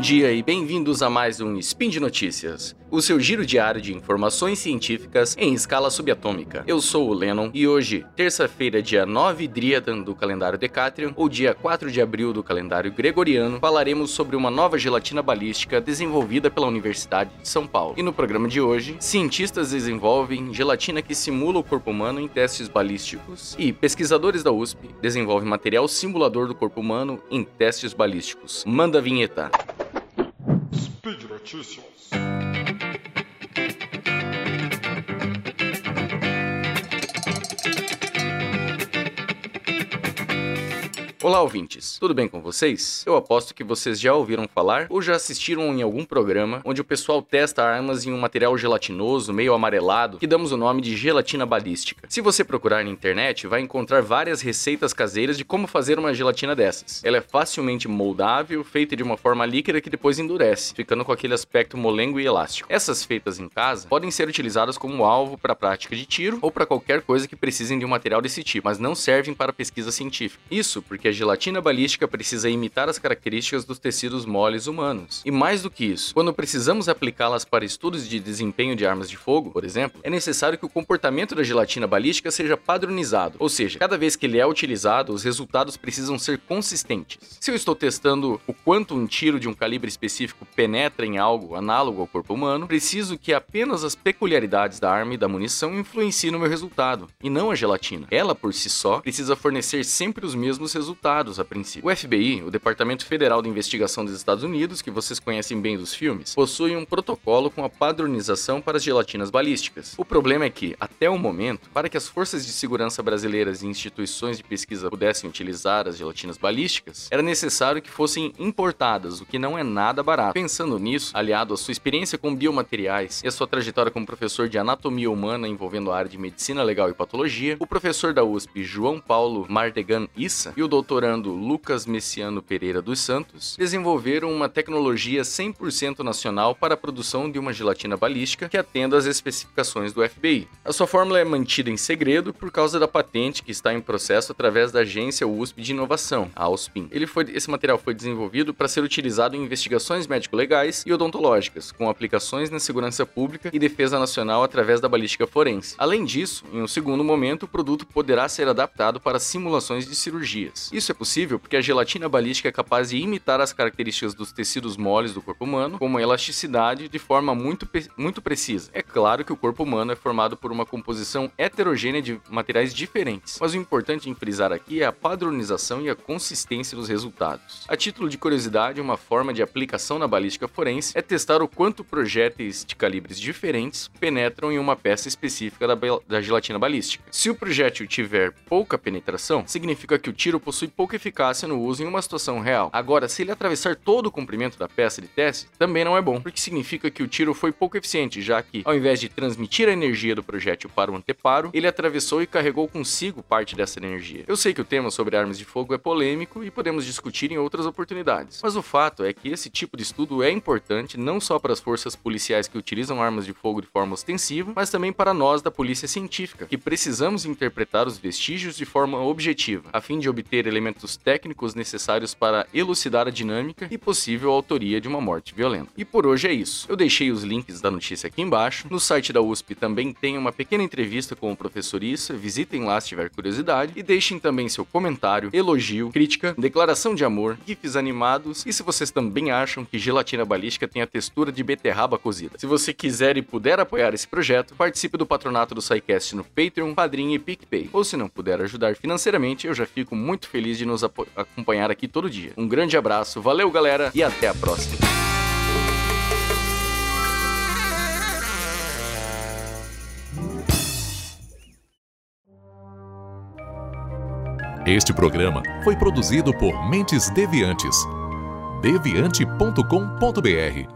dia e bem-vindos a mais um Spin de Notícias, o seu giro diário de informações científicas em escala subatômica. Eu sou o Lennon e hoje, terça-feira, dia 9 Driadan do calendário Decatrian, ou dia 4 de abril do calendário Gregoriano, falaremos sobre uma nova gelatina balística desenvolvida pela Universidade de São Paulo. E no programa de hoje, cientistas desenvolvem gelatina que simula o corpo humano em testes balísticos e pesquisadores da USP desenvolvem material simulador do corpo humano em testes balísticos. Manda a vinheta. Speed Notícias. Olá, ouvintes. Tudo bem com vocês? Eu aposto que vocês já ouviram falar ou já assistiram em algum programa onde o pessoal testa armas em um material gelatinoso, meio amarelado, que damos o nome de gelatina balística. Se você procurar na internet, vai encontrar várias receitas caseiras de como fazer uma gelatina dessas. Ela é facilmente moldável, feita de uma forma líquida que depois endurece, ficando com aquele aspecto molengo e elástico. Essas feitas em casa podem ser utilizadas como alvo para prática de tiro ou para qualquer coisa que precisem de um material desse tipo, mas não servem para pesquisa científica. Isso porque a gelatina balística precisa imitar as características dos tecidos moles humanos. E mais do que isso, quando precisamos aplicá-las para estudos de desempenho de armas de fogo, por exemplo, é necessário que o comportamento da gelatina balística seja padronizado, ou seja, cada vez que ele é utilizado, os resultados precisam ser consistentes. Se eu estou testando o quanto um tiro de um calibre específico penetra em algo análogo ao corpo humano, preciso que apenas as peculiaridades da arma e da munição influenciem no meu resultado, e não a gelatina. Ela, por si só, precisa fornecer sempre os mesmos resultados a princípio. O FBI, o Departamento Federal de Investigação dos Estados Unidos, que vocês conhecem bem dos filmes, possui um protocolo com a padronização para as gelatinas balísticas. O problema é que, até o momento, para que as forças de segurança brasileiras e instituições de pesquisa pudessem utilizar as gelatinas balísticas, era necessário que fossem importadas, o que não é nada barato. Pensando nisso, aliado à sua experiência com biomateriais e a sua trajetória como professor de anatomia humana envolvendo a área de medicina legal e patologia, o professor da USP, João Paulo Mardegan Issa, e o doutor doutorando Lucas Messiano Pereira dos Santos desenvolveram uma tecnologia 100% nacional para a produção de uma gelatina balística que atenda às especificações do FBI. A sua fórmula é mantida em segredo por causa da patente que está em processo através da agência USP de Inovação, a USPIN. Ele foi, esse material foi desenvolvido para ser utilizado em investigações médico-legais e odontológicas, com aplicações na segurança pública e defesa nacional através da balística forense. Além disso, em um segundo momento, o produto poderá ser adaptado para simulações de cirurgias. Isso isso é possível porque a gelatina balística é capaz de imitar as características dos tecidos moles do corpo humano, como a elasticidade, de forma muito, muito precisa. É claro que o corpo humano é formado por uma composição heterogênea de materiais diferentes, mas o importante em frisar aqui é a padronização e a consistência dos resultados. A título de curiosidade, uma forma de aplicação na balística forense é testar o quanto projéteis de calibres diferentes penetram em uma peça específica da, da gelatina balística. Se o projétil tiver pouca penetração, significa que o tiro possui pouca eficácia no uso em uma situação real. Agora, se ele atravessar todo o comprimento da peça de teste, também não é bom, porque significa que o tiro foi pouco eficiente, já que, ao invés de transmitir a energia do projétil para o anteparo, ele atravessou e carregou consigo parte dessa energia. Eu sei que o tema sobre armas de fogo é polêmico e podemos discutir em outras oportunidades, mas o fato é que esse tipo de estudo é importante não só para as forças policiais que utilizam armas de fogo de forma ostensiva, mas também para nós da polícia científica, que precisamos interpretar os vestígios de forma objetiva, a fim de obter elementos técnicos necessários para elucidar a dinâmica e possível autoria de uma morte violenta. E por hoje é isso. Eu deixei os links da notícia aqui embaixo. No site da USP também tem uma pequena entrevista com o professor Issa. Visitem lá se tiver curiosidade e deixem também seu comentário, elogio, crítica, declaração de amor, gifs animados e se vocês também acham que gelatina balística tem a textura de beterraba cozida. Se você quiser e puder apoiar esse projeto, participe do patronato do SciCast no Patreon, Padrim e PicPay. Ou se não puder ajudar financeiramente, eu já fico muito feliz de nos acompanhar aqui todo dia. Um grande abraço, valeu galera e até a próxima. Este programa foi produzido por Mentes Deviantes. deviante.com.br